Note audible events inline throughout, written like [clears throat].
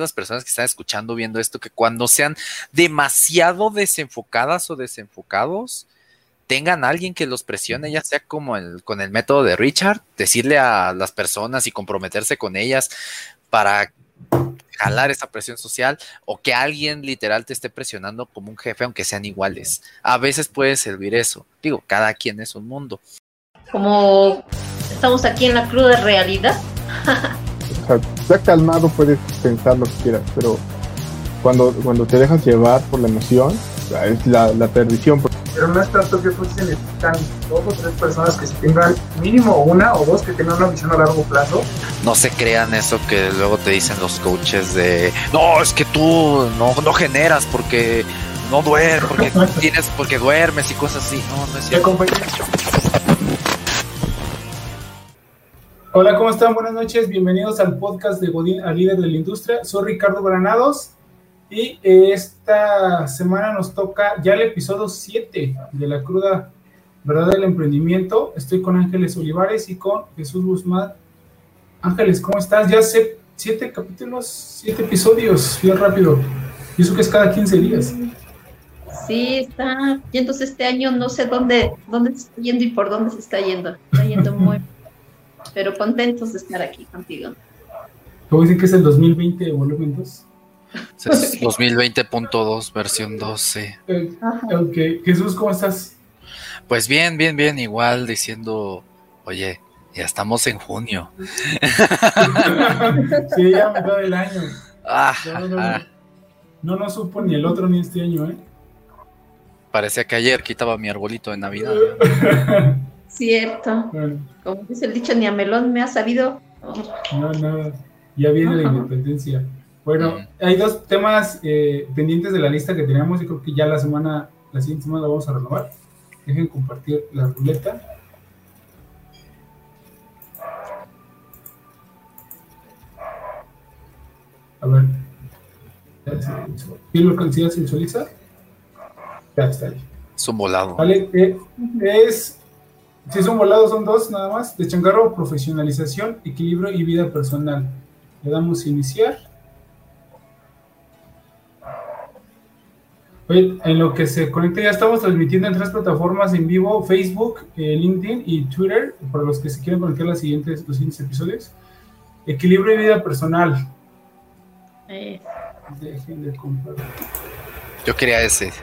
las personas que están escuchando, viendo esto, que cuando sean demasiado desenfocadas o desenfocados, tengan alguien que los presione, ya sea como el, con el método de Richard, decirle a las personas y comprometerse con ellas para jalar esa presión social o que alguien literal te esté presionando como un jefe, aunque sean iguales. A veces puede servir eso. Digo, cada quien es un mundo. Como estamos aquí en la cruda realidad. o ya calmado puedes pensar lo que quieras, pero cuando, cuando te dejas llevar por la emoción, es la, la perdición. Pero no es tanto que pues, se necesitan dos o tres personas que tengan mínimo una o dos que tengan una visión a largo plazo. No se crean eso que luego te dicen los coaches de no, es que tú no, no generas porque no duermes, porque tienes, porque duermes y cosas así. No, no es cierto. Hola, ¿cómo están? Buenas noches, bienvenidos al podcast de Godín a líder de la industria. Soy Ricardo Granados y esta semana nos toca ya el episodio 7 de la cruda verdad del emprendimiento. Estoy con Ángeles Olivares y con Jesús Guzmán. Ángeles, ¿cómo estás? Ya sé, siete capítulos, siete episodios, bien rápido. Y eso que es cada 15 días. Sí, está yéndose este año, no sé dónde, dónde se está yendo y por dónde se está yendo. Está yendo muy pero contentos de estar aquí contigo. ¿Cómo dicen que es el 2020 volumen 2? Es 2020.2, versión 12. Eh, ok, Jesús, ¿cómo estás? Pues bien, bien, bien, igual diciendo, oye, ya estamos en junio. sí, ya mitad del año. Ah, no, no, no, no, supo ni el otro ni este año, ¿eh? Parecía que ayer quitaba mi arbolito de Navidad. [laughs] Cierto. Como dice el dicho, ni a melón me ha sabido. No, no, ya viene la independencia. Bueno, hay dos temas eh, pendientes de la lista que teníamos y creo que ya la semana, la siguiente semana la vamos a renovar. Dejen compartir la ruleta. A ver. ¿Quién lo consigue se visualiza? Ya está ahí. Es un volado. Vale, eh, es si son volados, son dos nada más. De changarro, profesionalización, equilibrio y vida personal. Le damos iniciar. Oye, en lo que se conecta, ya estamos transmitiendo en tres plataformas en vivo: Facebook, eh, LinkedIn y Twitter. Para los que se quieren conectar los siguientes, los siguientes episodios. Equilibrio y vida personal. Eh. Dejen de compartir. Yo quería ese. [laughs]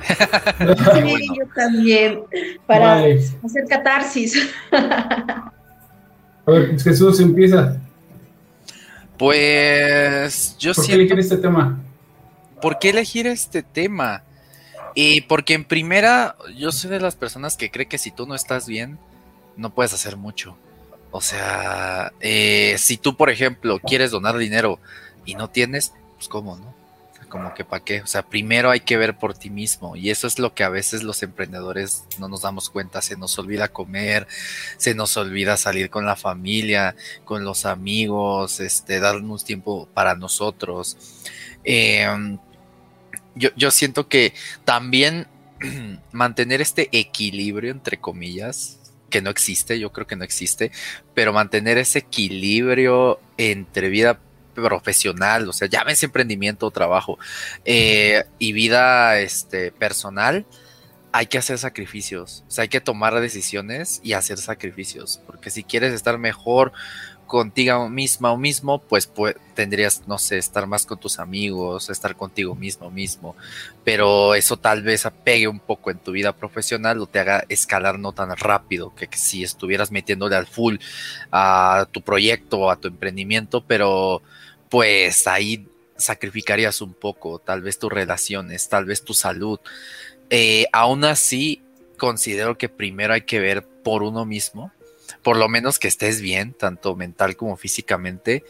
Sí, yo también, para hacer catarsis. A ver, Jesús, empieza. Pues yo ¿Por qué elegir este tema? ¿Por qué elegir este tema? Y porque en primera, yo soy de las personas que cree que si tú no estás bien, no puedes hacer mucho. O sea, eh, si tú, por ejemplo, quieres donar dinero y no tienes, pues cómo, ¿no? Como que para qué, o sea, primero hay que ver por ti mismo y eso es lo que a veces los emprendedores no nos damos cuenta, se nos olvida comer, se nos olvida salir con la familia, con los amigos, este, darnos tiempo para nosotros. Em, yo, yo siento que también [clears throat] mantener este equilibrio, entre comillas, que no existe, yo creo que no existe, pero mantener ese equilibrio entre vida profesional, o sea, llámese emprendimiento o trabajo, eh, y vida este, personal, hay que hacer sacrificios, o sea, hay que tomar decisiones y hacer sacrificios, porque si quieres estar mejor contigo misma o mismo, pues, pues, tendrías, no sé, estar más con tus amigos, estar contigo mismo mismo, pero eso tal vez apegue un poco en tu vida profesional o te haga escalar no tan rápido que, si estuvieras metiéndole al full a tu proyecto o a tu emprendimiento, pero pues ahí sacrificarías un poco, tal vez tus relaciones, tal vez tu salud. Eh, aún así, considero que primero hay que ver por uno mismo, por lo menos que estés bien, tanto mental como físicamente,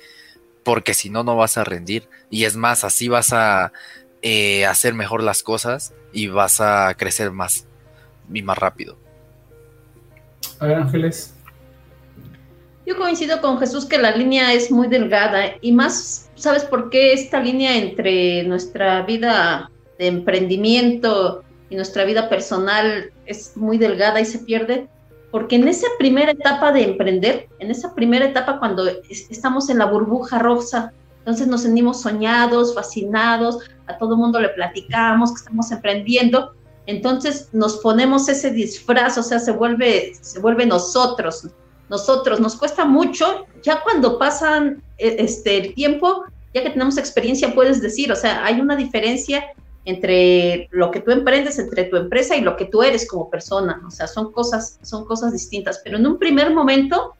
porque si no, no vas a rendir. Y es más, así vas a eh, hacer mejor las cosas y vas a crecer más y más rápido. A ver, Ángeles. Yo coincido con Jesús que la línea es muy delgada y más, ¿sabes por qué esta línea entre nuestra vida de emprendimiento y nuestra vida personal es muy delgada y se pierde? Porque en esa primera etapa de emprender, en esa primera etapa cuando estamos en la burbuja rosa Entonces nos sentimos soñados, fascinados, a todo mundo le platicamos que estamos emprendiendo, entonces nos ponemos ese disfraz, o sea, se vuelve, se vuelve nosotros, nosotros, nos cuesta mucho, ya cuando pasan e, este, el tiempo, ya que tenemos experiencia, puedes decir, o sea, hay una diferencia entre lo que tú emprendes, entre tu empresa y lo que tú eres como persona, o sea, son cosas, son cosas distintas, pero en un primer momento,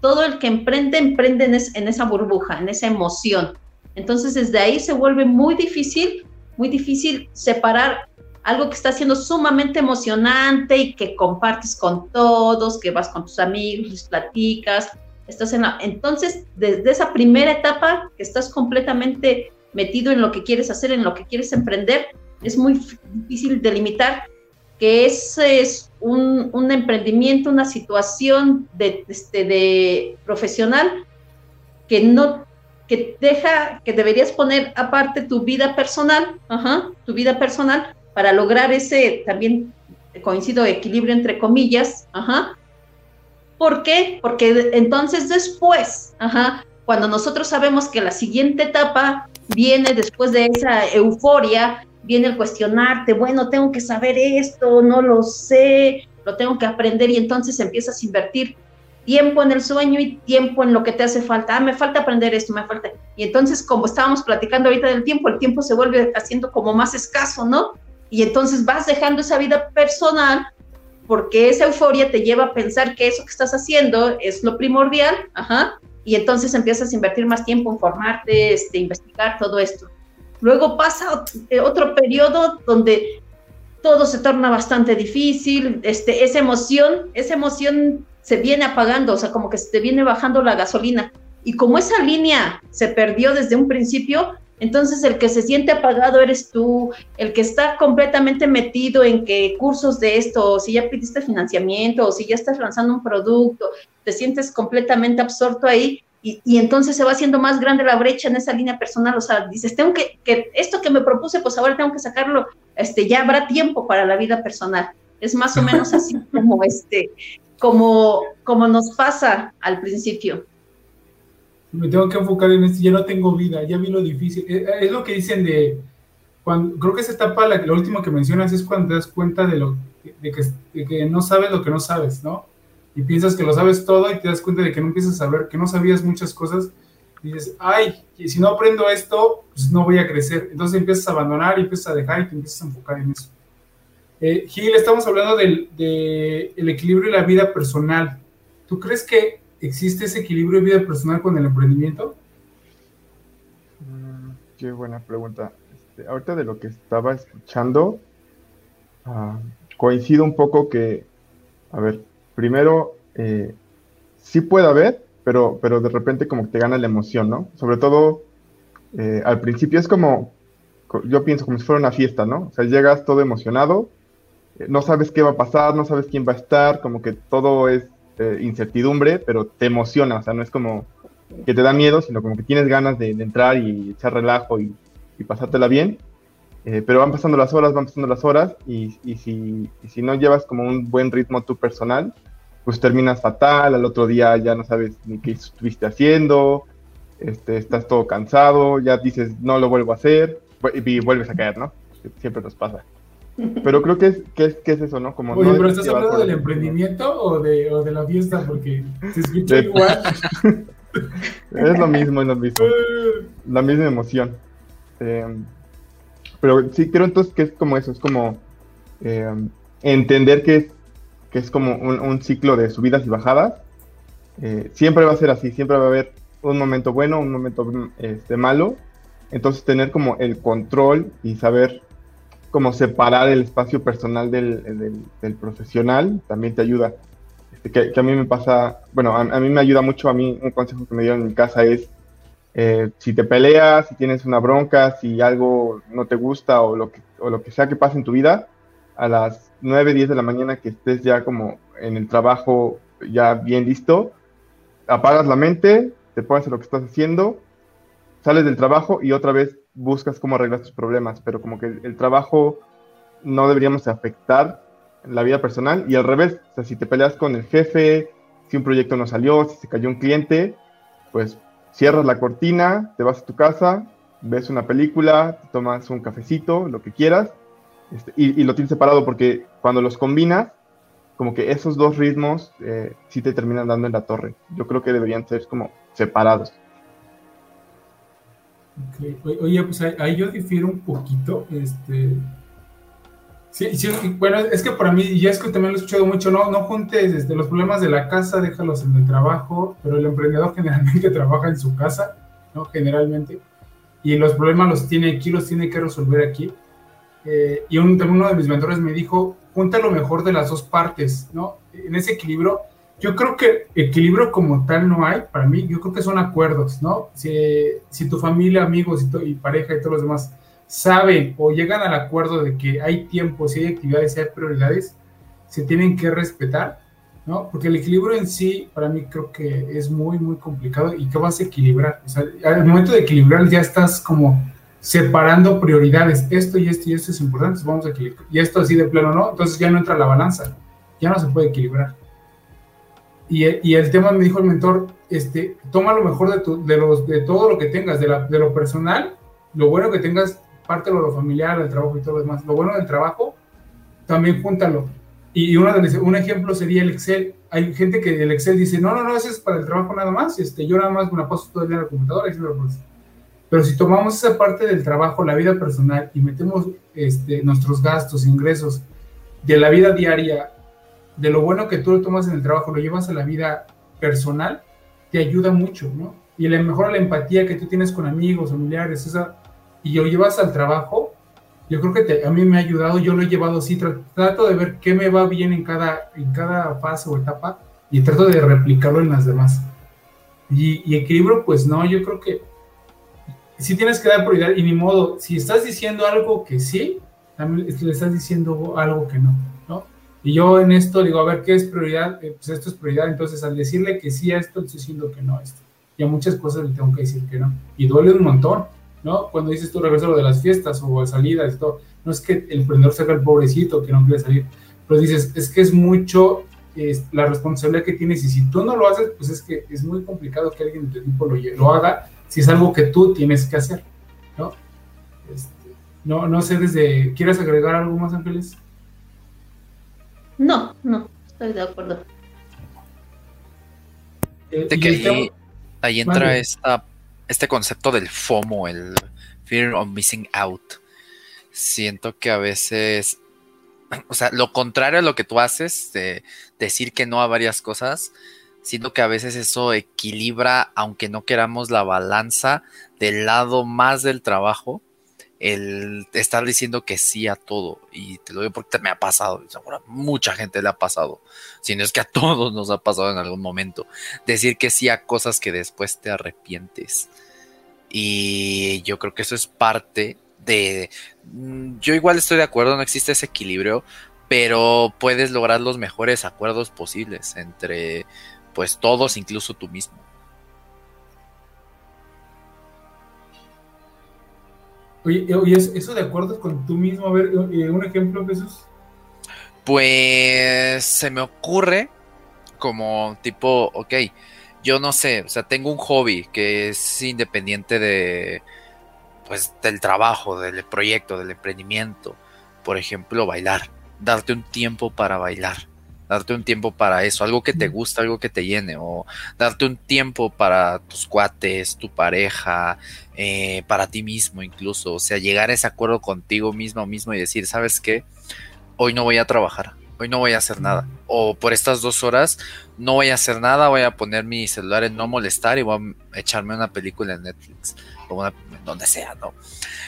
todo el que emprende, emprende en, en esa burbuja, en esa emoción. Entonces, desde ahí se vuelve muy difícil, muy difícil separar algo que está siendo sumamente emocionante y que compartes con todos, que vas con tus amigos, les platicas, estás. Entonces, desde esa primera etapa, estás completamente metido en lo que quieres hacer, en lo que quieres emprender, es muy difícil delimitar que ese es un, un emprendimiento, una situación de, este, de profesional que no que deja, que deberías poner aparte tu vida personal, ajá, tu vida personal, para lograr ese también coincido equilibrio entre comillas, ajá. ¿Por qué? Porque entonces después, ajá, cuando nosotros sabemos que la siguiente etapa viene después de esa euforia, viene el cuestionarte, bueno, tengo que saber esto, no lo sé, lo tengo que aprender y entonces empiezas a invertir tiempo en el sueño y tiempo en lo que te hace falta. Ah, me falta aprender esto, me falta. Y entonces, como estábamos platicando ahorita del tiempo, el tiempo se vuelve haciendo como más escaso, ¿no? y entonces vas dejando esa vida personal porque esa euforia te lleva a pensar que eso que estás haciendo es lo primordial, ajá, y entonces empiezas a invertir más tiempo en formarte, este, investigar todo esto. Luego pasa eh, otro periodo donde todo se torna bastante difícil, este, esa emoción, esa emoción se viene apagando, o sea, como que se te viene bajando la gasolina. Y como esa línea se perdió desde un principio, entonces el que se siente apagado eres tú, el que está completamente metido en que cursos de esto, o si ya pidiste financiamiento, o si ya estás lanzando un producto, te sientes completamente absorto ahí y, entonces se va haciendo más grande la brecha en esa línea personal, o sea, dices, tengo que, que, esto que me propuse, pues ahora tengo que sacarlo, este, ya habrá tiempo para la vida personal. Es más o menos así [laughs] como este, como, como nos pasa al principio me tengo que enfocar en esto, ya no tengo vida, ya vi lo difícil. Eh, eh, es, lo que dicen de, cuando, creo que esa etapa, la, lo último que mencionas es cuando te das cuenta de, lo, de que, que, no sabes lo que no sabes, ¿no? Y piensas que lo sabes todo y te das cuenta de que no empiezas a saber, que no sabías muchas cosas. Y dices, ay, si no aprendo esto, pues no voy a crecer. Entonces empiezas a abandonar y empiezas a dejar y te empiezas a enfocar en eso. Eh, Gil, estamos hablando del de equilibrio de la vida personal. ¿Tú crees que ¿existe ese equilibrio de vida personal con el emprendimiento? Mm, qué buena pregunta. Este, ahorita de lo que estaba escuchando, ah, coincido un poco que, a ver, primero, eh, sí puede haber, pero, pero de repente como que te gana la emoción, ¿no? Sobre todo, eh, al principio es como, yo pienso como si fuera una fiesta, ¿no? O sea, llegas todo emocionado, eh, no sabes qué va a pasar, no sabes quién va a estar, como que todo es este, incertidumbre, pero te emociona, o sea, no es como que te da miedo, sino como que tienes ganas de, entrar y echar relajo y, pasártela bien. Eh, pero van pasando las horas, van pasando las horas y, si, no llevas como un buen ritmo tu personal, pues terminas fatal, al otro día ya no sabes ni qué estuviste haciendo, este, estás todo cansado, ya dices no lo vuelvo a hacer y vuelves a caer, ¿no? Siempre nos pasa. Pero creo que es, que es, que es eso, ¿no? Como Oye, pero ¿estás hablando del emprendimiento o de, o de la fiesta? Porque se escucha igual. [laughs] es lo mismo, es lo mismo. La misma emoción. Em, pero sí creo entonces que es como eso, es como em, entender que es, que es como un, ciclo de subidas y bajadas. Eh, siempre va a ser así, siempre va a haber un momento bueno, un momento este, malo. Entonces tener como el control y saber como separar el espacio personal del, del, profesional también te ayuda. Este, que, a mí me pasa, bueno, a, mí me ayuda mucho, a mí un consejo que me dieron en mi casa es, eh, si te peleas, si tienes una bronca, si algo no te gusta o lo que, o lo que sea que pase en tu vida, a las 9, 10 de la mañana que estés ya como en el trabajo ya bien listo, apagas la mente, te pones a lo que estás haciendo, sales del trabajo y otra vez buscas cómo arreglar tus problemas, pero como que el, trabajo no deberíamos afectar la vida personal y al revés, o sea, si te peleas con el jefe, si un proyecto no salió, si se cayó un cliente, pues cierras la cortina, te vas a tu casa, ves una película, tomas un cafecito, lo que quieras, este, y, lo tienes separado porque cuando los combinas, como que esos dos ritmos eh, sí te terminan dando en la torre. Yo creo que deberían ser como separados. Oye, pues ahí, yo difiero un poquito. Este... Sí, sí, bueno, es que para mí, y es que también lo he escuchado mucho, no, no juntes este, los problemas de la casa, déjalos en el trabajo, pero el emprendedor [laughs] generalmente trabaja en su casa, ¿no? Generalmente y los problemas los tiene aquí, los tiene que resolver aquí. Eh, y un, uno de mis mentores me dijo, junta lo mejor de las dos partes, ¿no? En ese equilibrio, yo creo que equilibrio como tal no hay, para mí, yo creo que son acuerdos, ¿no? Si, tu familia, amigos y, y pareja y todos los demás saben o llegan al acuerdo de que hay tiempo, si hay actividades, si hay prioridades, se tienen que respetar ¿no? Porque el equilibrio en sí, para mí creo que es muy, muy complicado y que vas a equilibrar. O sea, al momento de equilibrar ya estás como separando prioridades. Esto y esto y esto es importante, vamos a equilibrar. Y esto así de plano, ¿no? Entonces ya no entra la balanza, ya no se puede equilibrar. Y, y el tema me dijo el mentor, este, toma lo mejor de, tu, de, los, de todo lo que tengas, de, la, de lo personal, lo bueno que tengas, parte de lo familiar, el trabajo y todo lo demás. Lo bueno del trabajo, también júntalo y uno de, un ejemplo sería el Excel. Hay gente que el Excel dice, no, no, no, ese es para el trabajo nada más. Este, yo nada más me la paso todo el día en la computadora. Pero si tomamos esa parte del trabajo, la vida personal, y metemos este, nuestros gastos, ingresos de la vida diaria, de lo bueno que tú lo tomas en el trabajo, lo llevas a la vida personal, te ayuda mucho, ¿no? Y le mejora la empatía que tú tienes con amigos, familiares, esa, y lo llevas al trabajo, yo creo que a mí me ha ayudado, yo lo he llevado así, trato de ver qué me va bien en cada, en cada fase o etapa y trato de replicarlo en las demás. Y, equilibrio, pues no, yo creo que sí tienes que dar prioridad y ni modo, si estás diciendo algo que sí, también le estás diciendo algo que ¿no? Y yo en esto digo, a ver, ¿qué es prioridad? Eh, pues esto es prioridad, entonces al decirle que sí a esto, estoy diciendo que no a esto. Y a muchas cosas le tengo que decir que no. Y duele un montón ¿no? Cuando dices tú regreso lo de las fiestas o salidas y todo, no es que el emprendedor sea el pobrecito que no quiere salir, pero dices, es que es mucho la responsabilidad que tienes y si tú no lo haces, pues es que es muy complicado que alguien de tu lo, lo haga si es algo que tú tienes que hacer, ¿no? Este, no, no sé desde, ¿quieres agregar algo más, Ángeles? No, no, estoy de acuerdo. Eh, que ahí, entra esta este concepto del FOMO, el Fear of Missing Out. Siento que a veces, [clears throat] o sea, lo contrario a lo que tú haces, de decir que no a varias cosas, siento que a veces eso equilibra, aunque no queramos la balanza del lado más del trabajo, el estar diciendo que sí a todo. Y te lo digo porque me ha pasado. Ahora mucha gente le ha pasado. Si no es que a [laughs] todos nos ha pasado en algún momento. Decir que sí a cosas que después te arrepientes. Y yo creo que eso es parte de... Mm, yo igual estoy de acuerdo, no existe ese equilibrio, pero puedes lograr los mejores acuerdos posibles entre pues todos, incluso tú mismo. Oye, oye, ¿eso de acuerdo con tú mismo? A ver, eh, un ejemplo, Jesús. Pues se me ocurre como tipo, ok, yo no sé, o sea, tengo un hobby que es independiente de, pues, del trabajo, del proyecto, del emprendimiento. Por ejemplo, bailar. Darte un tiempo para bailar. Darte un tiempo para eso, algo que te gusta, algo que te llene, o darte un tiempo para tus cuates, tu pareja, eh, para ti mismo incluso, o sea, llegar a ese acuerdo contigo mismo mismo y decir, ¿sabes qué? Hoy no voy a trabajar, hoy no voy a hacer nada. O por estas dos horas no voy a hacer nada, voy a poner mi celular en no molestar y voy a echarme una película en Netflix o donde sea, ¿no?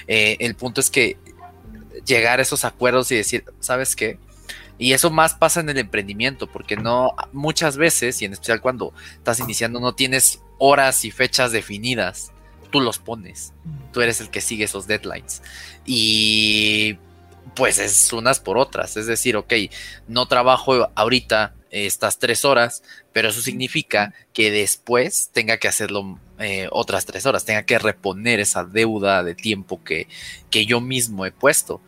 Eh, el punto es que llegar a esos acuerdos y decir, ¿sabes qué? Y eso más pasa en el emprendimiento, porque no, muchas veces, y en especial cuando estás iniciando, no tienes horas y fechas definidas. Tú los pones. Tú eres el que sigue esos deadlines. Y pues es unas por otras. Es decir, ok, no trabajo ahorita estas tres horas, pero eso significa que después tenga que hacerlo eh, otras tres horas, tenga que reponer esa deuda de tiempo que, que yo mismo he puesto.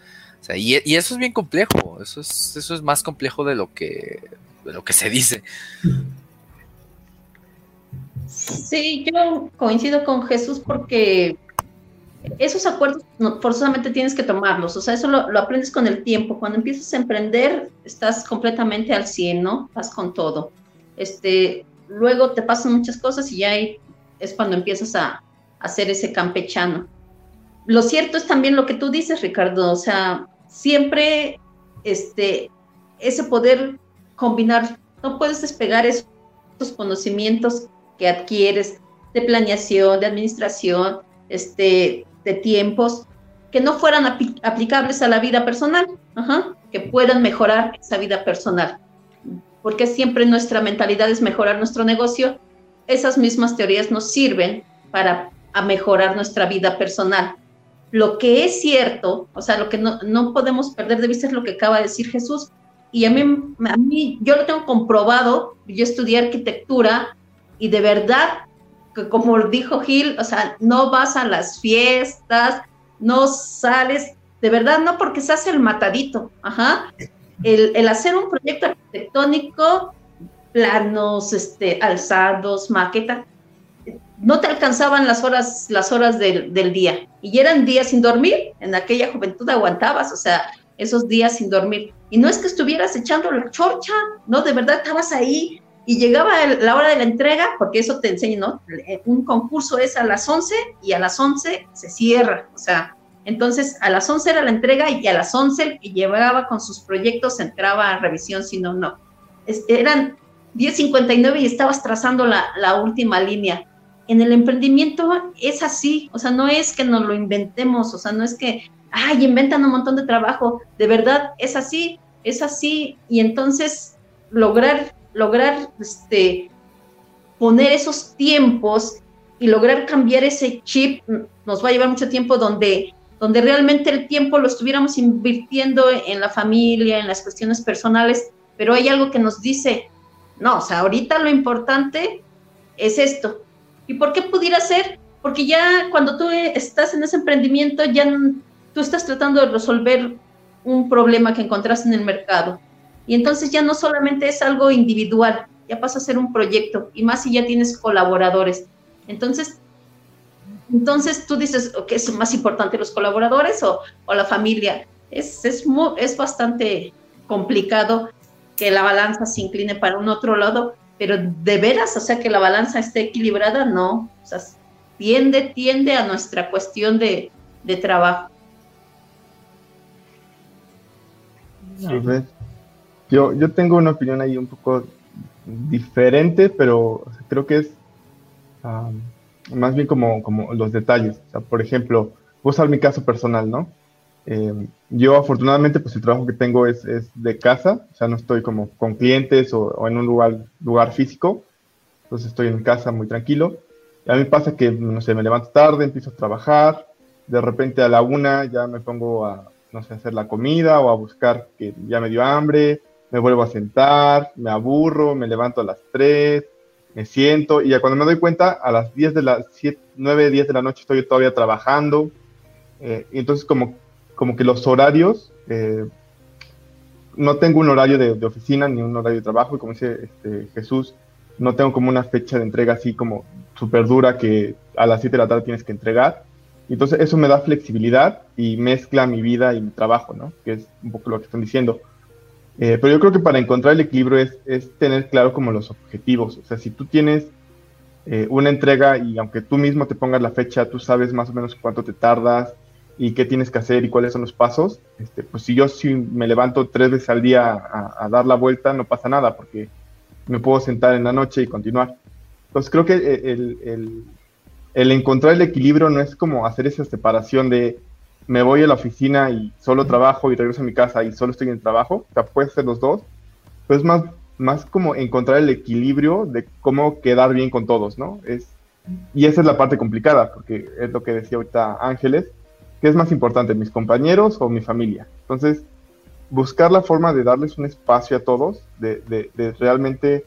Y, eso es bien complejo, eso es, eso es más complejo de lo que, de lo que se dice. Sí, yo coincido con Jesús porque esos acuerdos forzosamente tienes que tomarlos, o sea, eso lo, aprendes con el tiempo. Cuando empiezas a emprender, estás completamente al 100, ¿no? Vas con todo. Este, luego te pasan muchas cosas y ya es cuando empiezas a, hacer ese campechano. Lo cierto es también lo que tú dices, Ricardo, o sea, siempre este, ese poder combinar, no puedes despegar esos conocimientos que adquieres de planeación, de administración, este, de tiempos, que no fueran aplicables a la vida personal, que puedan mejorar esa vida personal. Porque siempre nuestra mentalidad es mejorar nuestro negocio, esas mismas teorías nos sirven para mejorar nuestra vida personal. Lo que es cierto, o sea, lo que no, no podemos perder de vista es lo que acaba de decir Jesús. Y a mí, a mí, yo lo tengo comprobado, yo estudié arquitectura y de verdad que como dijo Gil, o sea, no vas a las fiestas, no sales, de verdad, no porque se hace el matadito, ajá. El, hacer un proyecto arquitectónico, planos, este, alzados, maqueta, no te alcanzaban las horas, las horas del, día. Y eran días sin dormir, en aquella juventud aguantabas, o sea, esos días sin dormir. Y no es que estuvieras echando la chorcha, no, de verdad estabas ahí y llegaba la hora de la entrega, porque eso te enseña, ¿no? Un concurso es a las 11 y a las 11 se cierra, o sea, entonces a las 11 era la entrega y a las 11 el que llevaba con sus proyectos entraba a revisión, si no, no. eran 10.59 y estabas trazando la última línea. En el emprendimiento es así, o sea, no es que nos lo inventemos, o sea, no es que, ay, inventan un montón de trabajo, de verdad es así, es así, y entonces lograr lograr este, poner esos tiempos y lograr cambiar ese chip nos va a llevar mucho tiempo donde, donde realmente el tiempo lo estuviéramos invirtiendo en la familia, en las cuestiones personales, pero hay algo que nos dice, no, o sea, ahorita lo importante es esto. ¿Y por qué pudiera ser? Porque ya cuando tú estás en ese emprendimiento, ya tú estás tratando de resolver un problema que encontraste en el mercado y entonces ya no solamente es algo individual, ya pasa a ser un proyecto, y más si ya tienes colaboradores. Entonces, entonces tú dices, ¿qué es más importante, los colaboradores o, la familia? Es, es, es bastante complicado que la balanza se incline para un otro lado, pero de veras, o sea, que la balanza esté equilibrada, no. O sea, tiende, tiende a nuestra cuestión de, de trabajo. Yo, yo tengo una opinión ahí un poco diferente, pero creo que es más bien como, como los detalles. O sea, por ejemplo, voy a usar mi caso personal, ¿no? Em, yo afortunadamente, pues el trabajo que tengo es, es, de casa, o sea, no estoy como con clientes o, o, en un lugar, lugar físico, entonces estoy en casa muy tranquilo. Y a mí pasa que, no sé, me levanto tarde, empiezo a trabajar, de repente a la una ya me pongo a, no sé, hacer la comida o a buscar que ya me dio hambre, me vuelvo a sentar, me aburro, me levanto a las 3, me siento y ya cuando me doy cuenta, a las 10 de las 7, 9, 10 de la noche estoy todavía trabajando. Eh, y entonces como, como que los horarios, eh, no tengo un horario de, oficina ni un horario de trabajo y como dice este, Jesús, no tengo como una fecha de entrega así como súper dura que a las 7 de la tarde tienes que entregar. Entonces eso me da flexibilidad y mezcla mi vida y mi trabajo, ¿no? Que es un poco lo que están diciendo. Eh, pero yo creo que para encontrar el equilibrio es, es, tener claro como los objetivos. O sea, si tú tienes eh, una entrega y aunque tú mismo te pongas la fecha, tú sabes más o menos cuánto te tardas y qué tienes que hacer y cuáles son los pasos, este, pues si yo si me levanto tres veces al día a, dar la vuelta, no pasa nada porque me puedo sentar en la noche y continuar. Entonces creo que el, el, el encontrar el equilibrio no es como hacer esa separación de me voy a la oficina y solo trabajo y regreso a mi casa y solo estoy en el trabajo, o sea, puede ser los dos, pero es más, más como encontrar el equilibrio de cómo quedar bien con todos, ¿no? Es, y esa es la parte complicada, porque es lo que decía ahorita Ángeles, ¿qué es más importante, mis compañeros o mi familia? Entonces, buscar la forma de darles un espacio a todos, de, de, realmente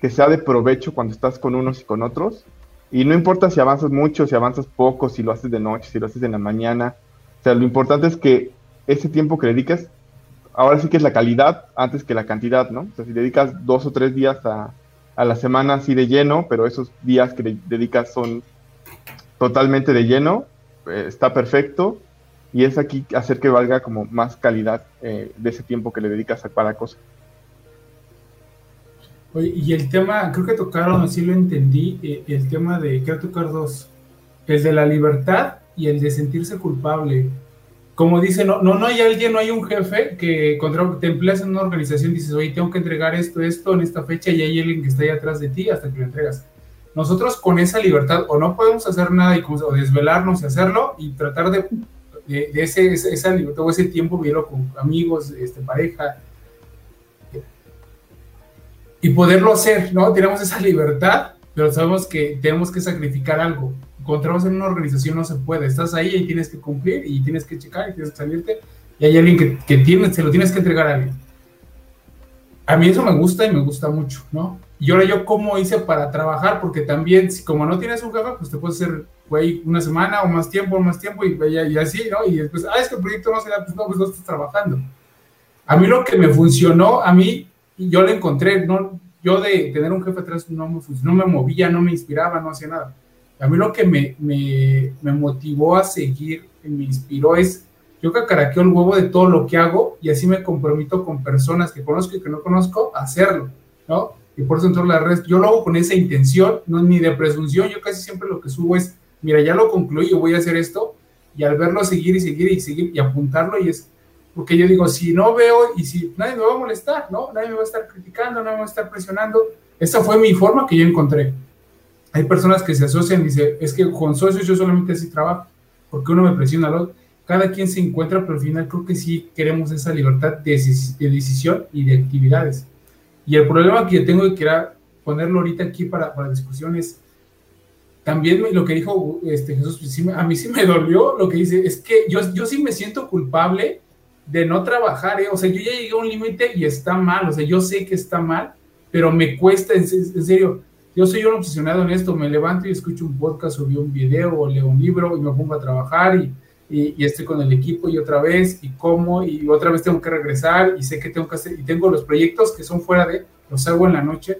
que sea de provecho cuando estás con unos y con otros, y no importa si avanzas mucho, si avanzas poco, si lo haces de noche, si lo haces en la mañana. O sea, lo importante es que ese tiempo que dediques, ahora sí que es la calidad antes que la cantidad, ¿no? O sea, si dedicas dos o tres días a, a la semana así de lleno, pero esos días que dedicas son totalmente de lleno, está perfecto. Y es aquí hacer que valga como más calidad eh, de ese tiempo que le dedicas a cada cosa. Oye, y el tema, creo que tocaron, así lo entendí, eh, el tema de, quiero tocar dos, el de la libertad y el de sentirse culpable. Como dice, no, no, no hay alguien, no hay un jefe que cuando te empleas en una organización dices, oye, tengo que entregar esto, esto en esta fecha y hay alguien que está ahí atrás de ti hasta que lo entregas. Nosotros con esa libertad o no podemos hacer nada y o desvelarnos y hacerlo y tratar de, de, ese, esa libertad o ese tiempo vivirlo con amigos, este, pareja, y poderlo hacer, ¿no? Tenemos esa libertad, pero sabemos que tenemos que sacrificar algo. Encontramos en una organización no se puede, estás ahí y tienes que cumplir y tienes que checar y tienes que salirte y hay alguien que, que tiene, se lo tienes que entregar a alguien. A mí eso me gusta y me gusta mucho, ¿no? Y ahora yo cómo hice para trabajar, porque también, como no tienes un jefe, pues te puedes hacer, güey, una semana o más tiempo, o más tiempo y, y, así, ¿no? Y después, ah, es que el proyecto no se da, pues no, pues no estás trabajando. A mí lo que me funcionó, a mí y yo le encontré, no, yo de tener un jefe atrás no me, no me movía, no me inspiraba, no hacía nada. A mí lo que me, me, me motivó a seguir, me inspiró es, yo cacaraqueo el huevo de todo lo que hago y así me comprometo con personas que conozco y que no conozco a hacerlo, ¿no? Y por eso en todas las redes, yo lo hago con esa intención, no ni de presunción, yo casi siempre lo que subo es, mira, ya lo concluí, yo voy a hacer esto, y al verlo seguir y seguir y seguir y apuntarlo y es, porque yo digo, si no veo y si nadie me va a molestar, ¿no? Nadie me va a estar criticando, nadie me va a estar presionando. Esa fue mi forma que yo encontré. Hay personas que se asocian y dicen, es que con socios yo solamente así trabajo, porque uno me presiona al otro. Cada quien se encuentra, pero al final creo que sí queremos esa libertad de, decisión y de actividades. Y el problema que yo tengo que quiera ponerlo ahorita aquí para, para discusión es, también lo que dijo este, Jesús, a mí sí me dolió lo que dice, es que yo, yo sí me siento culpable de no trabajar, ¿eh? o sea, yo ya llegué a un límite y está mal, o sea, yo sé que está mal, pero me cuesta, en, serio, yo soy un obsesionado en esto, me levanto y escucho un podcast o veo un video o leo un libro y me pongo a trabajar y, y, estoy con el equipo y otra vez y como y otra vez tengo que regresar y sé que tengo que hacer y tengo los proyectos que son fuera de, los hago en la noche,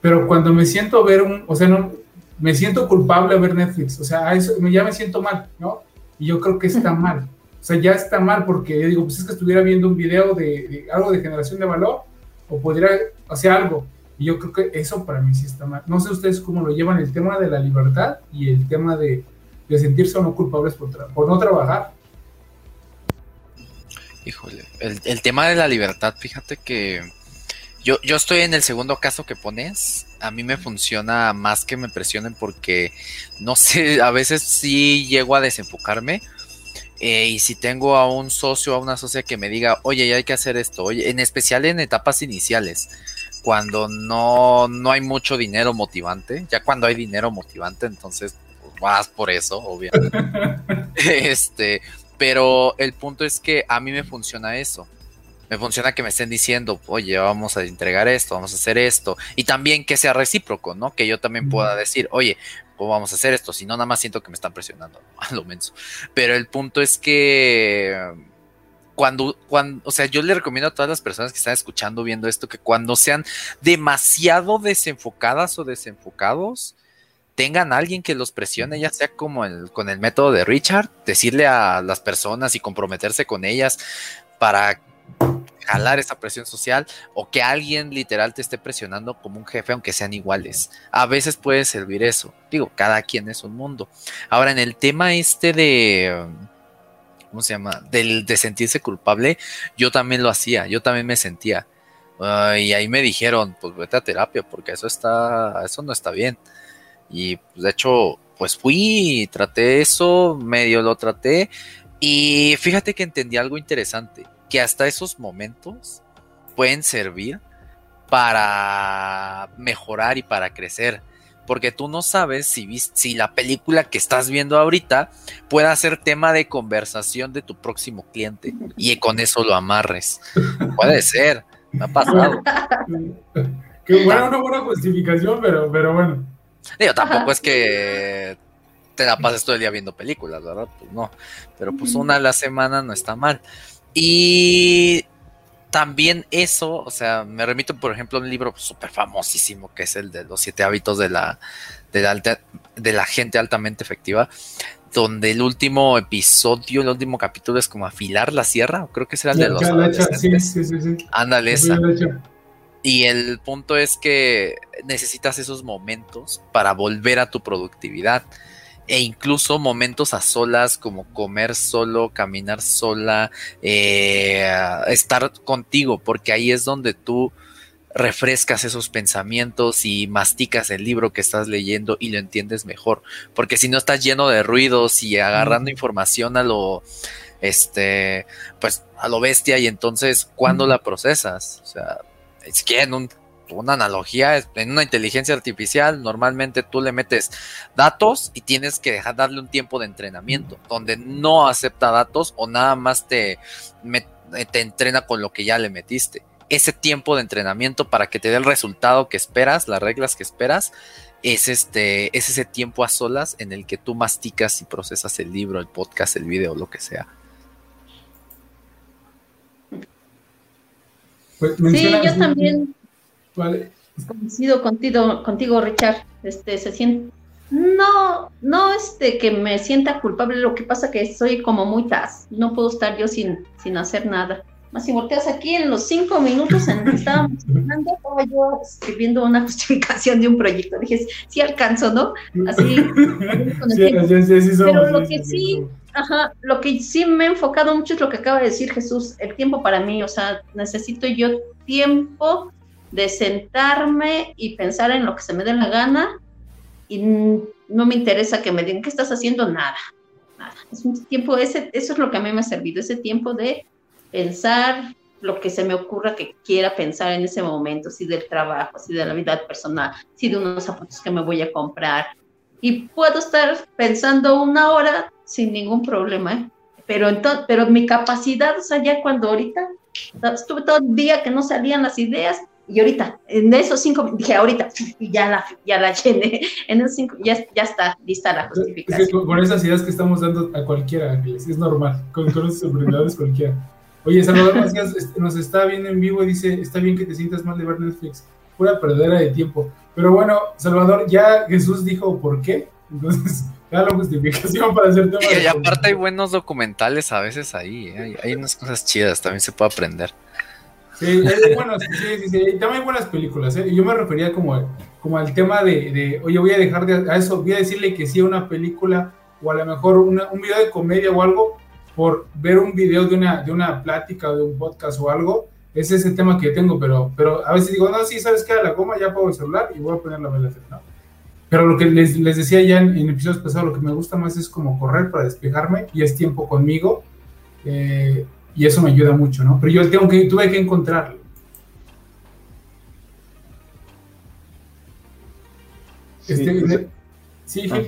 pero cuando me siento a ver un, o sea, no, me siento culpable a ver Netflix, o sea, eso, ya me siento mal, ¿no? Y yo creo que está mal. O sea, ya está mal porque yo digo, pues es que estuviera viendo un video de, algo de generación de valor o podría hacer algo. Y yo creo que eso para mí sí está mal. No sé ustedes cómo lo llevan el tema de la libertad y el tema de, sentirse o no culpables por, por no trabajar. Híjole, el, el, tema de la libertad, fíjate que yo, yo estoy en el segundo caso que pones. A mí me funciona más que me presionen porque, no sé, a veces sí llego a desenfocarme eh, y si tengo a un socio, a una socia que me diga, oye, ya hay que hacer esto, oye, en especial en etapas iniciales, cuando no, no hay mucho dinero motivante, ya cuando hay dinero motivante, entonces vas por eso, obviamente. [laughs] este, pero el punto es que a mí me funciona eso. Me funciona que me estén diciendo, oye, vamos a entregar esto, vamos a hacer esto. Y también que sea recíproco, ¿no? Que yo también pueda decir, oye, ¿cómo vamos a hacer esto? Si no, nada más siento que me están presionando, [laughs] a lo menos. Pero el punto es que cuando, cuando, o sea, yo le recomiendo a todas las personas que están escuchando, viendo esto, que cuando sean demasiado desenfocadas o desenfocados, tengan a alguien que los presione, ya sea como el, con el método de Richard, decirle a las personas y comprometerse con ellas para jalar esa presión social o que alguien literal te esté presionando como un jefe, aunque sean iguales. A veces puede servir eso. Digo, cada quien es un mundo. Ahora, en el tema este de. ¿Cómo se llama? Del, de sentirse culpable, yo también lo hacía, yo también me sentía. y ahí me dijeron, pues vete a terapia, porque eso está, eso no está bien. Y pues, de hecho, pues fui, traté eso, medio lo traté. Y fíjate que entendí algo interesante que hasta esos momentos pueden servir para mejorar y para crecer. Porque tú no sabes si, si la película que estás viendo ahorita pueda ser tema de conversación de tu próximo cliente y con eso lo amarres. Puede ser, me ha pasado. [laughs] Qué buena, una buena justificación, pero, pero bueno. Digo, tampoco es que te la pases todo el día viendo películas, ¿verdad? Pues no. Pero pues una a la semana no está mal. Y también eso, o sea, me remito, por ejemplo, a un libro súper famosísimo que es el de los siete hábitos de la, de la, de la gente altamente efectiva, donde el último episodio, el último capítulo es como afilar la sierra, creo que será el de los Sí, sí, sí, Ándale, esa. Y el punto es que necesitas esos momentos para volver a tu productividad. E incluso momentos a solas como comer solo, caminar sola, eh, estar contigo, porque ahí es donde tú refrescas esos pensamientos y masticas el libro que estás leyendo y lo entiendes mejor, porque si no estás lleno de ruidos y agarrando información a lo este pues a lo bestia y entonces cuando la procesas, o sea, es que en un una analogía, en una inteligencia artificial normalmente tú le metes datos y tienes que dejar darle un tiempo de entrenamiento, donde no acepta datos o nada más te, te entrena con lo que ya le metiste. Ese tiempo de entrenamiento para que te dé el resultado que esperas, las reglas que esperas, es este, es ese tiempo a solas en el que tú masticas y procesas el libro, el podcast, el video, lo que sea. Pues, sí, yo también Coincido contigo, contigo, Richard. Este, se siente. No, no este que me sienta culpable, lo que pasa que soy como muy taz, no puedo estar yo sin, sin hacer nada. Más si volteas aquí en los cinco minutos en que estábamos [laughs] hablando, estaba yo escribiendo una [laughs] justificación de un proyecto. Dije, sí alcanzo, ¿no? Así. [laughs] Pero lo que sí, ajá, lo que sí me he enfocado mucho es lo que acaba de decir Jesús, el tiempo para mí, o sea, necesito yo tiempo de sentarme y pensar en lo que se me dé la gana y no me interesa que me digan qué estás haciendo, nada, nada. Es un tiempo, ese, eso es lo que a mí me ha servido, ese tiempo de pensar lo que se me ocurra que quiera pensar en ese momento, si del trabajo, si de la vida personal, si de unos zapatos que me voy a comprar. Y puedo estar pensando una hora sin ningún problema, ¿eh? pero, entonces, pero mi capacidad, o sea, ya cuando ahorita estuve todo el día que no salían las ideas, y ahorita, en esos cinco, dije ahorita, y ya la, ya la [laughs] llené, en esos cinco, ya, ya está lista la justificación. con, esas ideas que estamos dando a cualquiera, Ángeles, es normal, con, con esos emprendedores cualquiera. Oye, Salvador este, nos está viendo en vivo y dice, está bien que te sientas mal de ver Netflix, pura perdera de tiempo. Pero bueno, Salvador, ya Jesús dijo por qué, entonces la justificación para hacer tema. Y, aparte hay buenos documentales a veces ahí, ¿eh? hay, hay unas cosas chidas, también se puede aprender. Sí, bueno, sí, sí, sí, también hay buenas películas, ¿eh? Yo me refería como, como al tema de, de, oye, voy a dejar de a eso, voy a decirle que sí a una película o a lo mejor un video de comedia o algo por ver un video de una, de una plática o de un podcast o algo. Ese es el tema que tengo, pero, pero a veces digo, no, sí, ¿sabes qué? A la goma ya puedo el celular y voy a poner la vela. ¿no? Pero lo que les, les decía ya en, en, episodios pasados, lo que me gusta más es como correr para despejarme y es tiempo conmigo. Eh, y eso me ayuda mucho, ¿no? Pero yo tengo que, tuve que encontrarlo. Sí, este, sí, ah.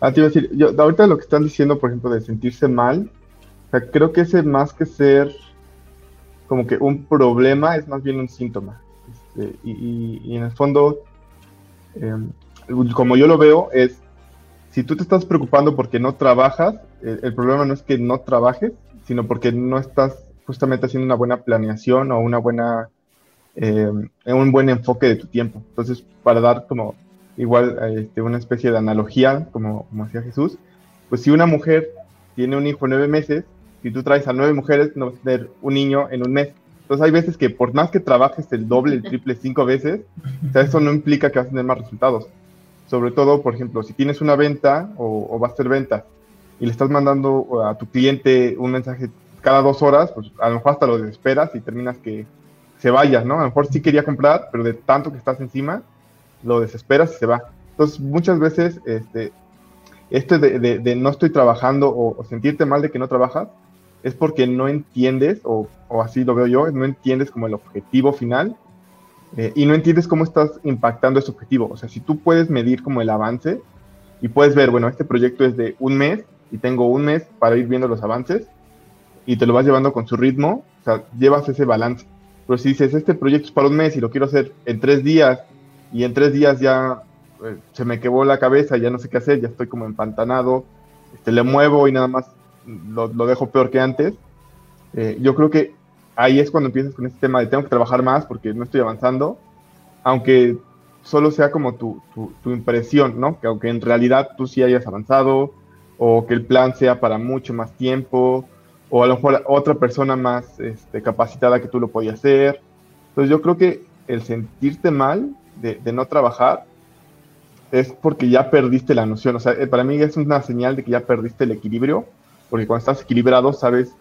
ah, te iba a decir, yo, ahorita lo que están diciendo, por ejemplo, de sentirse mal, o sea, creo que ese más que ser como que un problema, es más bien un síntoma. Este, y, y, en el fondo, em, como yo lo veo, es si tú te estás preocupando porque no trabajas, el problema no es que no trabajes, sino porque no estás justamente haciendo una buena planeación o una buena, eh, un buen enfoque de tu tiempo. Entonces, para dar como igual este, una especie de analogía, como, como hacía Jesús, pues si una mujer tiene un hijo nueve meses, si tú traes a nueve mujeres, no vas a tener un niño en un mes. Entonces hay veces que por más que trabajes el doble, el triple, cinco veces, o sea, eso no implica que vas a tener más resultados. Sobre todo, por ejemplo, si tienes una venta o, vas a hacer ventas y le estás mandando a tu cliente un mensaje cada dos horas, pues a lo mejor hasta lo desesperas y terminas que se vaya, ¿no? A lo mejor sí quería comprar, pero de tanto que estás encima, lo desesperas y se va. Entonces, muchas veces, este, esto de, no estoy trabajando o, sentirte mal de que no trabajas, es porque no entiendes, o así lo veo yo, no entiendes como el objetivo final eh, y no entiendes cómo estás impactando ese objetivo. O sea, si tú puedes medir como el avance y puedes ver, bueno, este proyecto es de un mes y tengo un mes para ir viendo los avances y te lo vas llevando con su ritmo, o sea, llevas ese balance. Pero si dices, este proyecto es para un mes y lo quiero hacer en tres días y en tres días ya eh, se me quebró la cabeza, ya no sé qué hacer, ya estoy como empantanado, este, le muevo y nada más lo, lo dejo peor que antes, eh, yo creo que ahí es cuando empiezas con este tema de tengo que trabajar más porque no estoy avanzando, aunque solo sea como tu, tu, impresión, ¿no? Que aunque en realidad tú sí hayas avanzado, o que el plan sea para mucho más tiempo, o a lo mejor otra persona más este, capacitada que tú lo podías hacer. Entonces yo creo que el sentirte mal de, de, no trabajar es porque ya perdiste la noción. O sea, eh, para mí es una señal de que ya perdiste el equilibrio, porque cuando estás equilibrado sabes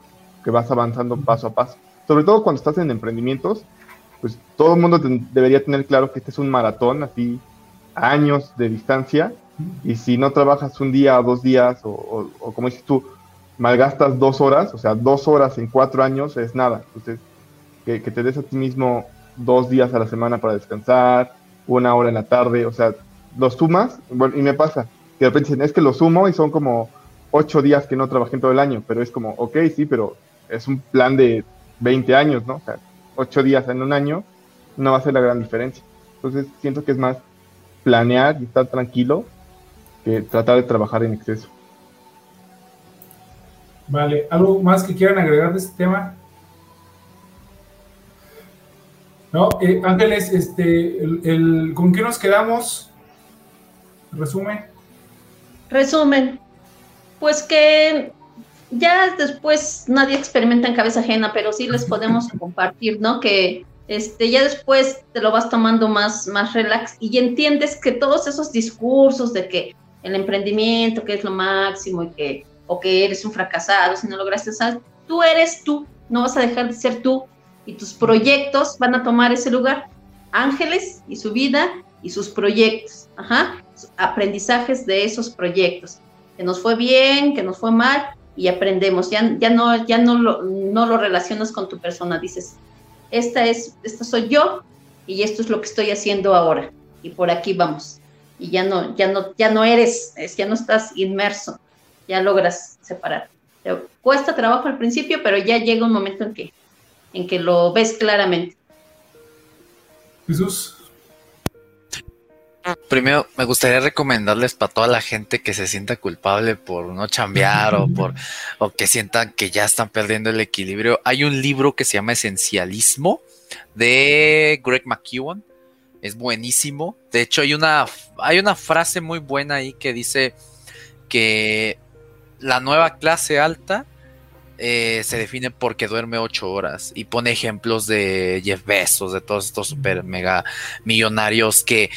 que vas avanzando paso a paso. Sobre todo cuando estás en emprendimientos, pues todo el mundo debería tener claro que este es un maratón, así años de distancia, y si no trabajas un día o dos días, o, como dices tú, malgastas dos horas, o sea, dos horas en cuatro años es nada. Entonces, que, te des a ti mismo dos días a la semana para descansar, una hora en la tarde, o sea, lo sumas, y me pasa, que de repente dicen, es que lo sumo y son como ocho días que no trabajé en todo el año, pero es como, ok, sí, pero es un plan de 20 años, ¿no? O sea, ocho días en un año no va a ser la gran diferencia. Entonces siento que es más planear y estar tranquilo que tratar de trabajar en exceso. Vale, ¿algo más que quieran agregar de este tema? No, eh, Ángeles, este, el, ¿con qué nos quedamos? Resumen. Resumen. Pues que ya después nadie experimenta en cabeza ajena, pero sí les podemos [laughs] compartir, ¿no? Que este, ya después te lo vas tomando más, más relax y entiendes que todos esos discursos de que el emprendimiento, que es lo máximo y que, o que eres un fracasado si no lograste, ¿sabes? tú eres tú, no vas a dejar de ser tú y tus proyectos van a tomar ese lugar. Ángeles y su vida y sus proyectos, ajá, aprendizajes de esos proyectos, que nos fue bien, que nos fue mal, y aprendemos. Ya, ya, no, ya no, lo, no lo relacionas con tu persona, dices, esta, es, esta soy yo y esto es lo que estoy haciendo ahora y por aquí vamos. Y ya no, ya no, ya no eres, ya no estás inmerso, ya logras separar. cuesta trabajo al principio, pero ya llega un momento en que, en que lo ves claramente. Jesús, Primero, me gustaría recomendarles para toda la gente que se sienta culpable por no chambear o por o que sientan que ya están perdiendo el equilibrio. Hay un libro que se llama Esencialismo de Greg McEwan. Es buenísimo. De hecho, hay una, hay una frase muy buena ahí que dice que la nueva clase alta eh, se define porque duerme ocho horas y pone ejemplos de Jeff Bezos, de todos estos super mega millonarios que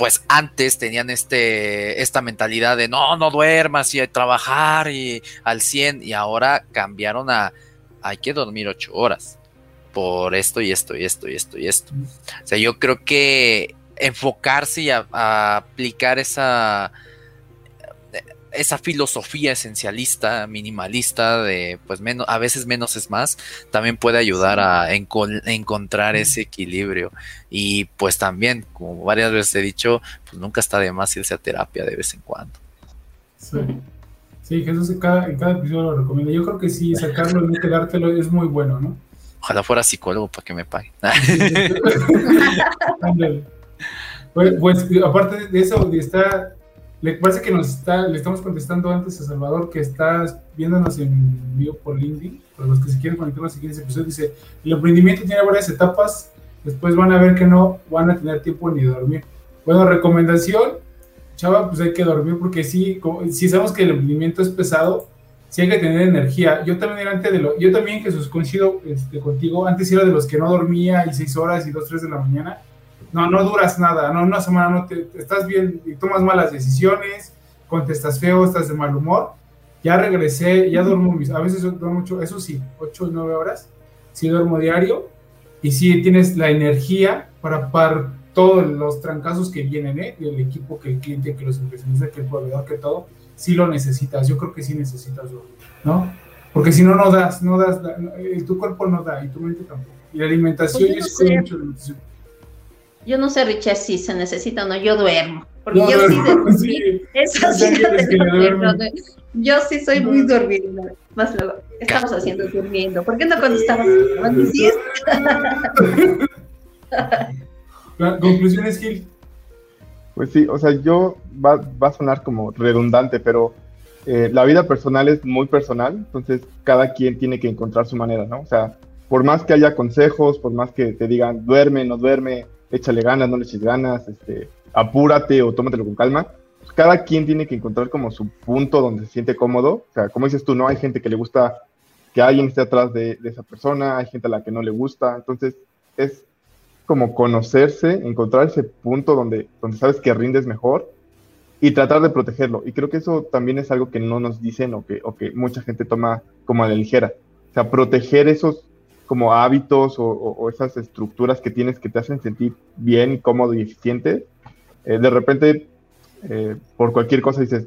pues antes tenían este, esta mentalidad de no, no duermas y trabajar y al 100 y ahora cambiaron a hay que dormir ocho horas por esto y esto y esto y esto y esto. O sea, yo creo que enfocarse y a aplicar esa esa filosofía esencialista, minimalista, de pues menos, a veces menos es más, también puede ayudar a encontrar ese equilibrio. Y pues también, como varias veces he dicho, pues nunca está de más irse a terapia de vez en cuando. Sí, sí Jesús en cada, episodio lo recomiendo. Yo creo que sí, sacarlo y no quedártelo es muy bueno, ¿no? Ojalá fuera psicólogo para que me pague. [laughs] pues, pues, aparte de eso, está le parece que nos está, le estamos contestando antes a Salvador que está viéndonos en vivo por LinkedIn. Para los que se quieren conectar a los siguientes episodios, dice: El emprendimiento tiene varias etapas. Después van a ver que no van a tener tiempo ni de dormir. Bueno, recomendación: Chava, pues hay que dormir porque sí, si sabemos que el emprendimiento es pesado, sí hay que tener energía. Yo también era antes de lo, yo también, Jesús, coincido este, contigo. Antes era de los que no dormía y seis horas y dos, tres de la mañana no, no duras nada, no, una semana no te, estás bien y tomas malas decisiones, contestas feo, estás de mal humor. Ya regresé, ya duermo, a veces duermo mucho, eso sí, 8 o 9 horas, sí duermo diario y sí tienes la energía para par todos los trancazos que vienen, ¿eh? El equipo, que el cliente, que los inversionistas, que el proveedor, que todo, sí lo necesitas. Yo creo que sí necesitas ¿no? Porque si no, no das, no das, tu cuerpo no da y tu mente tampoco. Y la alimentación, pues yo mucho alimentación yo no sé, Richard, si se necesita o no, yo duermo. Porque yo sí, de, sí, eso sí no tengo Yo sí soy muy dormida. Más luego, ¿qué estamos haciendo durmiendo? ¿Por qué no contestamos? Conclusiones, Gil. Pues sí, o sea, yo va, va a sonar como redundante, pero eh, la vida personal es muy personal, entonces cada quien tiene que encontrar su manera, ¿no? O sea, por más que haya consejos, por más que te digan duerme, no duerme, échale ganas, no le eches ganas, este, apúrate o tómatelo con calma, pues cada quien tiene que encontrar como su punto donde se siente cómodo. O sea, como dices tú, no hay gente que le gusta que alguien esté atrás de, de esa persona, hay gente a la que no le gusta, entonces es como conocerse, encontrar ese punto donde, donde sabes que rindes mejor y tratar de protegerlo. Y creo que eso también es algo que no nos dicen o que, o que mucha gente toma como a la ligera. O sea, proteger esos como hábitos o, esas estructuras que tienes que te hacen sentir bien, cómodo y eficiente. Eh, de repente, eh, por cualquier cosa dices,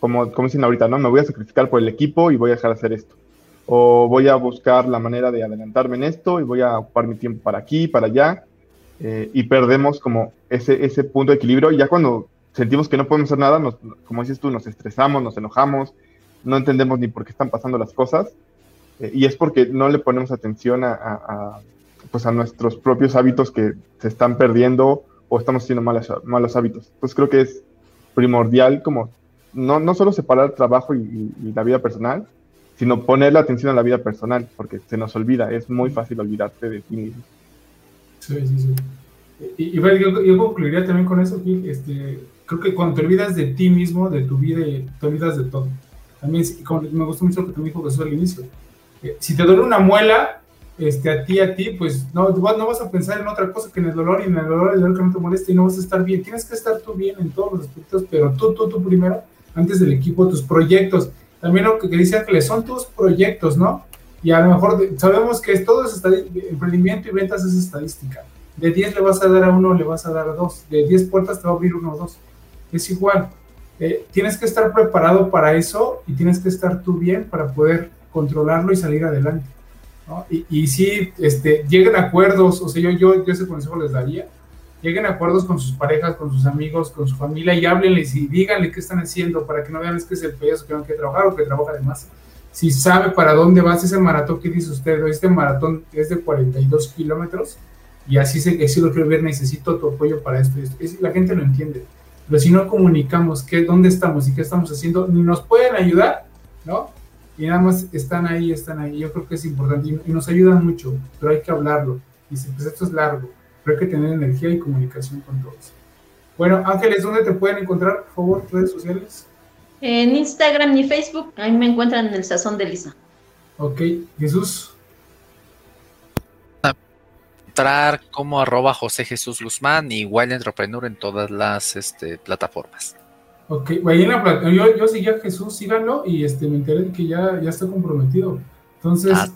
como, como dicen ahorita, no, me voy a sacrificar por el equipo y voy a dejar de hacer esto. O voy a buscar la manera de adelantarme en esto y voy a ocupar mi tiempo para aquí, para allá. Eh, y perdemos como ese, ese punto de equilibrio. Y ya cuando sentimos que no podemos hacer nada, como dices tú, nos estresamos, nos enojamos, no entendemos ni por qué están pasando las cosas eh, y es porque no le ponemos atención a, pues a nuestros propios hábitos que se están perdiendo o estamos haciendo malos, malos hábitos. Entonces creo que es primordial como no, no solo separar trabajo y, la vida personal, sino poner la atención a la vida personal, porque se nos olvida, es muy fácil olvidarte de ti mismo. Sí, sí, sí. Y, yo, concluiría también con eso, que este, creo que cuando te olvidas de ti mismo, de tu vida, te olvidas de todo. También me gustó mucho lo que me dijo Jesús al inicio si te duele una muela, este, a ti, a ti, pues no, no vas a pensar en otra cosa que en el dolor y en el dolor, el dolor que no te moleste y no vas a estar bien. Tienes que estar tú bien en todos los aspectos, pero tú, tú, tú primero, antes del equipo, tus proyectos. También lo que, dice Ángeles, son tus proyectos, ¿no? Y a lo mejor sabemos que todo es emprendimiento y ventas es estadística. De 10 le vas a dar a uno, le vas a dar a dos. De 10 puertas te va a abrir uno o dos. Es igual. Eh, tienes que estar preparado para eso y tienes que estar tú bien para poder controlarlo y salir adelante. Y, y sí, este, lleguen a acuerdos, o sea, yo, yo, yo ese consejo les daría, lleguen a acuerdos con sus parejas, con sus amigos, con su familia y háblenles y díganle qué están haciendo para que no vean es que es el peso, que no hay que trabajar o que trabaja de más. Si sabe para dónde vas, ese maratón que dice usted, este maratón es de 42 kilómetros y así sé que si lo quiero ver, necesito tu apoyo para esto. esto. la gente lo entiende. Pero si no comunicamos qué, dónde estamos y qué estamos haciendo, ni nos pueden ayudar, ¿no? Y nada más están ahí, están ahí. Yo creo que es importante y, nos ayudan mucho, pero hay que hablarlo. Y si pues esto es largo, pero hay que tener energía y comunicación con todos. Bueno, Ángeles, ¿dónde te pueden encontrar, por favor, redes sociales? En Instagram y Facebook, ahí me encuentran en el Sazón de Lisa. Ok, Jesús. Entrar como arroba José Jesús Guzmán y Wild Entrepreneur en todas las este, plataformas. Ok, ahí yo, yo seguí a Jesús, síganlo, y este, me enteré de que ya, ya está comprometido. Entonces, ah.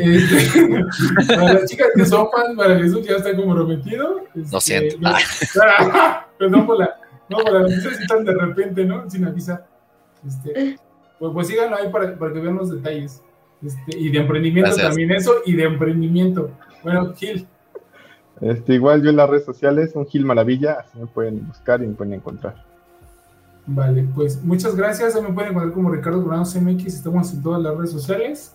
este, [laughs] para las chicas que son fans, para Jesús ya está comprometido. Este, Lo siento. [laughs] perdón por la, no, por la de repente, ¿no? Sin avisar. Este, pues, pues síganlo ahí para, para que vean los detalles. Este, y de emprendimiento también eso, y de emprendimiento. Bueno, Gil. Este, igual yo en las redes sociales, un Gil Maravilla, así me pueden buscar y me pueden encontrar. Vale, pues muchas gracias. me pueden encontrar como Ricardo Durano CMX. Estamos en todas las redes sociales.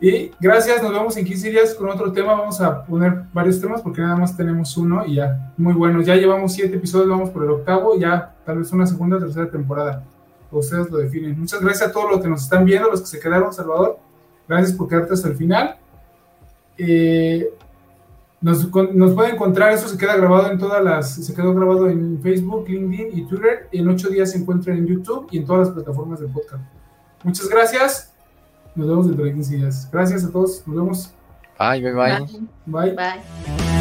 Y gracias, nos vemos en 15 días con otro tema. Vamos a poner varios temas porque nada más tenemos uno y ya. Muy bueno, ya llevamos siete episodios, vamos por el octavo, ya tal vez una segunda o tercera temporada. Ustedes lo definen. Muchas gracias a todos los que nos están viendo, los que se quedaron, Salvador. Gracias por quedarte hasta el final. Eh, nos, nos puede encontrar, eso se queda grabado en todas las, se quedó grabado en Facebook, LinkedIn y Twitter. Y en ocho días se encuentra en YouTube y en todas las plataformas de podcast. Muchas gracias. Nos vemos dentro de 15 días. Gracias a todos. Nos vemos. Bye, bye, bye. Bye. bye.